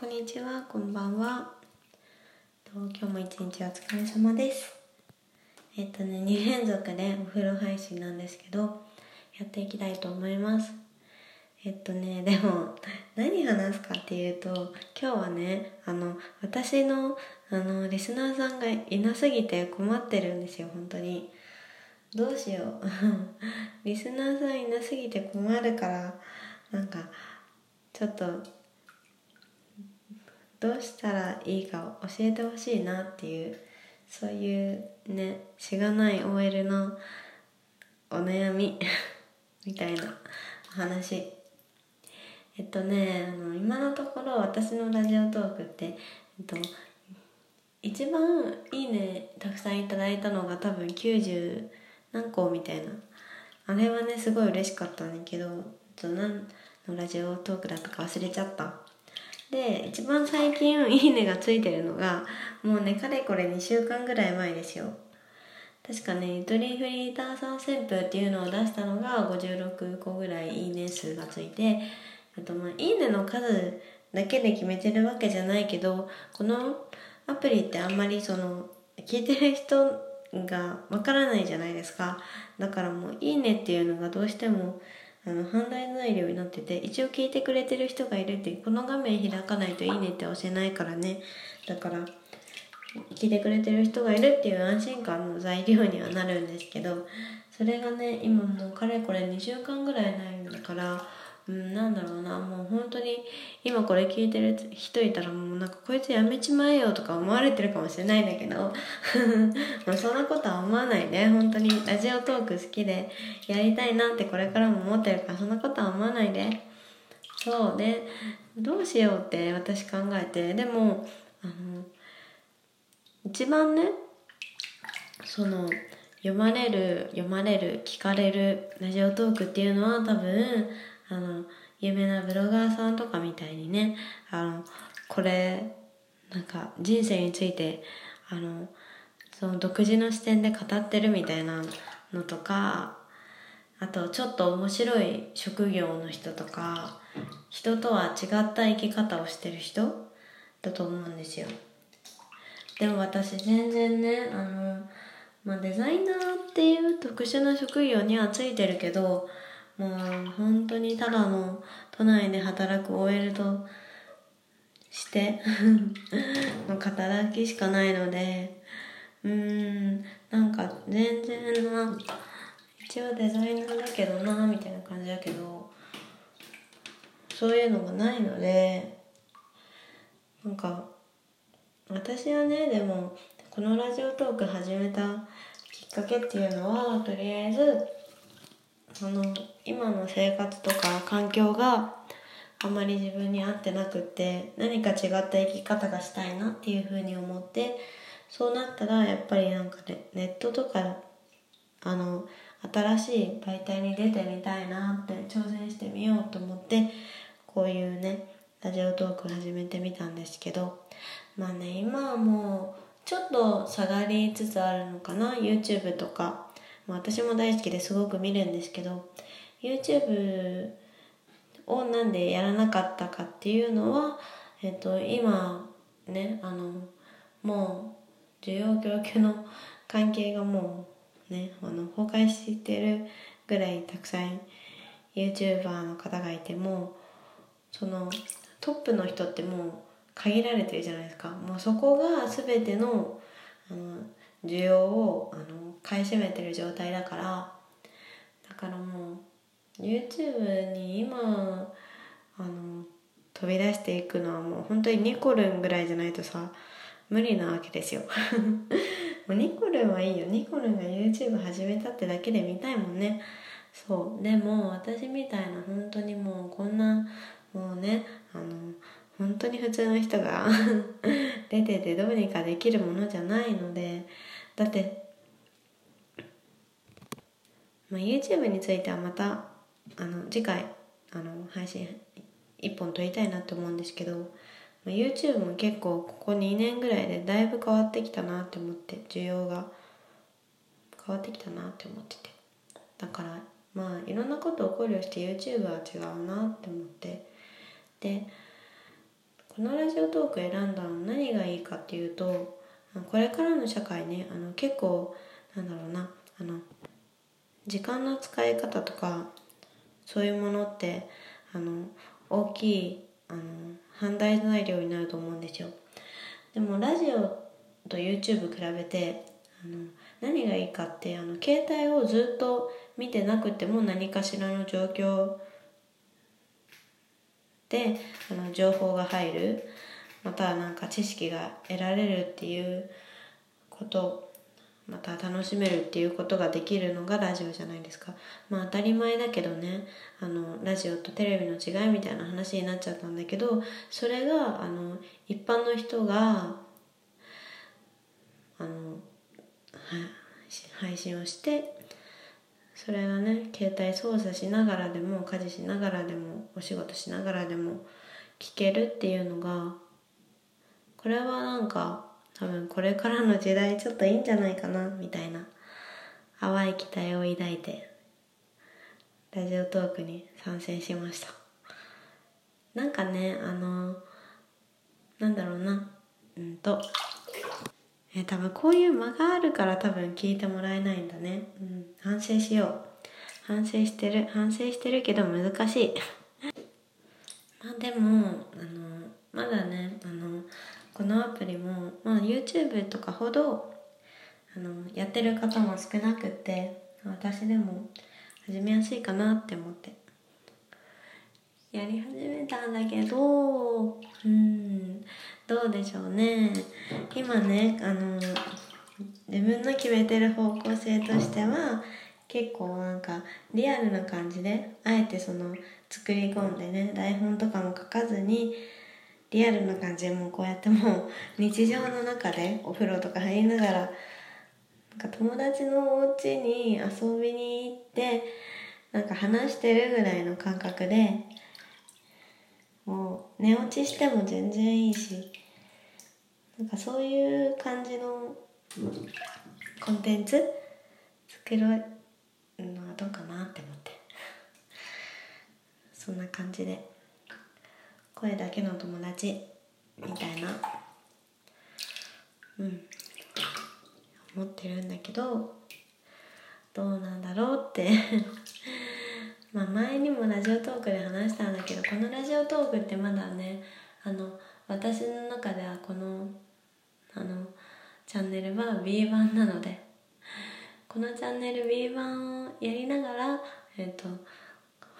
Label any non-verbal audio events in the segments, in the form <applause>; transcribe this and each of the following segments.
こんにちは、こんばんは。今日も一日お疲れ様です。えっとね、2連続でお風呂配信なんですけど、やっていきたいと思います。えっとね、でも、何話すかっていうと、今日はね、あの、私の、あの、リスナーさんがいなすぎて困ってるんですよ、本当に。どうしよう。<laughs> リスナーさんいなすぎて困るから、なんか、ちょっと、どうしたらいいか教えてほしいなっていうそういうねしがない OL のお悩み <laughs> みたいなお話。えっとねあの今のところ私のラジオトークって、えっと、一番いいねたくさんいただいたのが多分90何個みたいな。あれはねすごい嬉しかったんだけどちょっと何のラジオトークだったか忘れちゃった。で一番最近「いいね」がついてるのがもうねかれこれ2週間ぐらい前ですよ。確かねゆとりフリーターさん旋風っていうのを出したのが56個ぐらいいいね数がついてあとまあいいねの数だけで決めてるわけじゃないけどこのアプリってあんまりその聞いてる人がわからないじゃないですか。だからもう「いいね」っていうのがどうしてもあの犯罪材料になってて一応聞いてくれてる人がいるってこの画面開かないと「いいね」って押せないからね。だから聞いてくれてる人がいるっていう安心感の材料にはなるんですけどそれがね今もうかれこれ2週間ぐらいないんだからうんなんだろうな。もう本当に今これ聞いてる人いたらもうなんかこいつやめちまえよとか思われてるかもしれないんだけど。<laughs> もうそんなことは思わないで本当にラジオトーク好きでやりたいなってこれからも思ってるからそんなことは思わないで。そうでどうしようって私考えて。でもあの一番ねその読まれる読まれる聞かれるラジオトークっていうのは多分あの有名なブロガーさんとかみたいにねあのこれなんか人生についてあのその独自の視点で語ってるみたいなのとかあとちょっと面白い職業の人とか人とは違った生き方をしてる人だと思うんですよ。でも私全然ねあの、まあ、デザイナーっていう特殊な職業にはついてるけどもう本当にただの都内で働く OL として <laughs> の働きしかないのでうーんなんか全然な一応デザイナーだけどなみたいな感じだけどそういうのがないのでなんか私はねでもこのラジオトーク始めたきっかけっていうのはとりあえずその今の生活とか環境があまり自分に合ってなくって何か違った生き方がしたいなっていうふうに思ってそうなったらやっぱりなんかねネットとかあの新しい媒体に出てみたいなって挑戦してみようと思ってこういうねラジオトーク始めてみたんですけどまあね今はもうちょっと下がりつつあるのかな YouTube とか、私も大好きですごく見るんですけど YouTube をなんでやらなかったかっていうのは、えっと、今ねあのもう需要供給の関係がもうねあの崩壊してるぐらいたくさん YouTuber の方がいてもそのトップの人ってもう限られてるじゃないですか。もうそこが全てのあの需要をあの買い占めてる状態だからだからもう YouTube に今あの飛び出していくのはもう本当にニコルンぐらいじゃないとさ無理なわけですよ。<laughs> もうニコルンはいいよ。ニコルンが YouTube 始めたってだけで見たいもんね。そう。でも私みたいな本当にもうこんなもうねあの本当に普通の人が <laughs> 出ててどうにかできるものじゃないのでだって、まあ、YouTube についてはまたあの次回あの配信一本撮りたいなって思うんですけど、まあ、YouTube も結構ここ2年ぐらいでだいぶ変わってきたなって思って需要が変わってきたなって思ってて。だからまあいろんなことを考慮して YouTube は違うなって思って。でこのラジオトーク選んだの何がいいかっていうとこれからの社会ねあの結構なんだろうなあの時間の使い方とかそういうものってあの大きいあの判断材料になると思うんですよ。でもラジオと YouTube 比べてあの何がいいかってあの携帯をずっと見てなくても何かしらの状況であの情報が入るまたなんか知識が得られるっていうことまた楽しめるっていうことができるのがラジオじゃないですか。まあ当たり前だけどねあのラジオとテレビの違いみたいな話になっちゃったんだけどそれがあの一般の人があの配信をしてそれがね携帯操作しながらでも家事しながらでもお仕事しながらでも聞けるっていうのがこれはなんか多分これからの時代ちょっといいんじゃないかなみたいな淡い期待を抱いてラジオトークに参戦しました。なんかねあのなんだろうなうんとえ多分こういう間があるから多分聞いてもらえないんだね、うん、反省しよう。反省してる。反省してるけど難しい。<laughs> まあでもあのまだねあのこのアプリも、まあ、YouTube とかほどあのやってる方も少なくて私でも始めやすいかなって思って。やり始めたんだけどどうでしょうね。今ねあの自分の決めてる方向性としては結構なんかリアルな感じであえてその作り込んでね台本とかも書かずにリアルな感じでもうこうやってもう日常の中でお風呂とか入りながらなんか友達のお家に遊びに行ってなんか話してるぐらいの感覚でもう寝落ちしても全然いいしなんかそういう感じのコンテンツ作るのはどうかなって思って。<laughs> そんな感じで。声だけの友達みたいな。うん。思ってるんだけどどうなんだろうって。<laughs> まあ前にもラジオトークで話したんだけどこのラジオトークってまだねあの私の中ではこのあのチャンネルは B 版なのでこのチャンネル B 版をやりながらえっ、と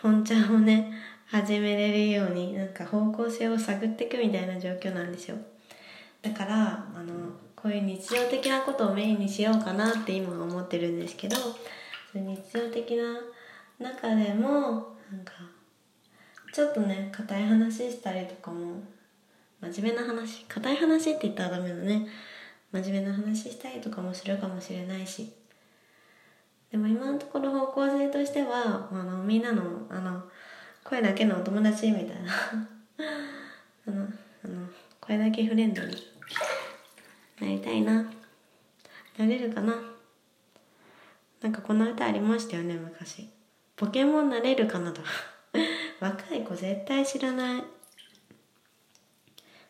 本ちゃんをね始めれるようになんか方向性を探っていくみたいな状況なんですよ。だからあのこういう日常的なことをメインにしようかなって今思ってるんですけど日常的な中でもなんかちょっとね硬い話したりとかも真面目な話硬い話って言ったらダメだね。真面目な話したりとかもするかもしれないし。でも今のところ方向性としてはあのみんなのあの声だけのお友達みたいな。<laughs> あのあの声だけフレンドになりたいな。なれるかな。なんかこの歌ありましたよね昔。ポケモンなれるかなと。<laughs> 若い子絶対知らない。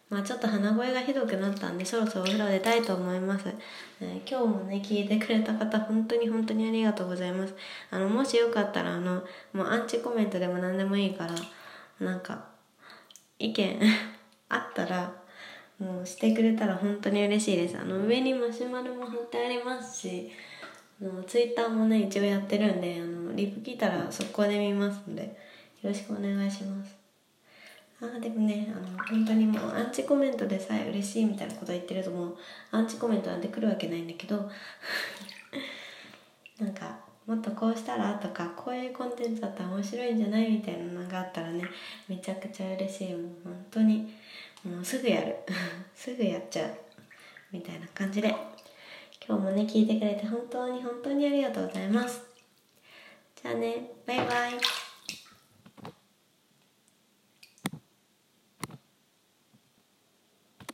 まあちょっと鼻声がひどくなったんでそろそろお風呂出たいと思います、えー、今日もね聞いてくれた方本当に本当にありがとうございます。あのもしよかったらあのもうアンチコメントでも何でもいいからなんか意見 <laughs> あったらもうしてくれたら本当に嬉しいです。あの上にマシュマロも貼ってありますしあのツイッターもね一応やってるんであのリプ聞いたら速攻で見ますのでよろしくお願いします。あでもねあの本当にもうアンチコメントでさえ嬉しいみたいなこと言ってるともうアンチコメントなんて来るわけないんだけど <laughs> なんかもっとこうしたらとかこういうコンテンツだったら面白いんじゃないみたいなのがあったらねめちゃくちゃ嬉しい。もう本当にもうすぐやる。<laughs> すぐやっちゃう。みたいな感じで。今日もね聞いてくれて本当に本当にありがとうございます。じゃあねバイバイ。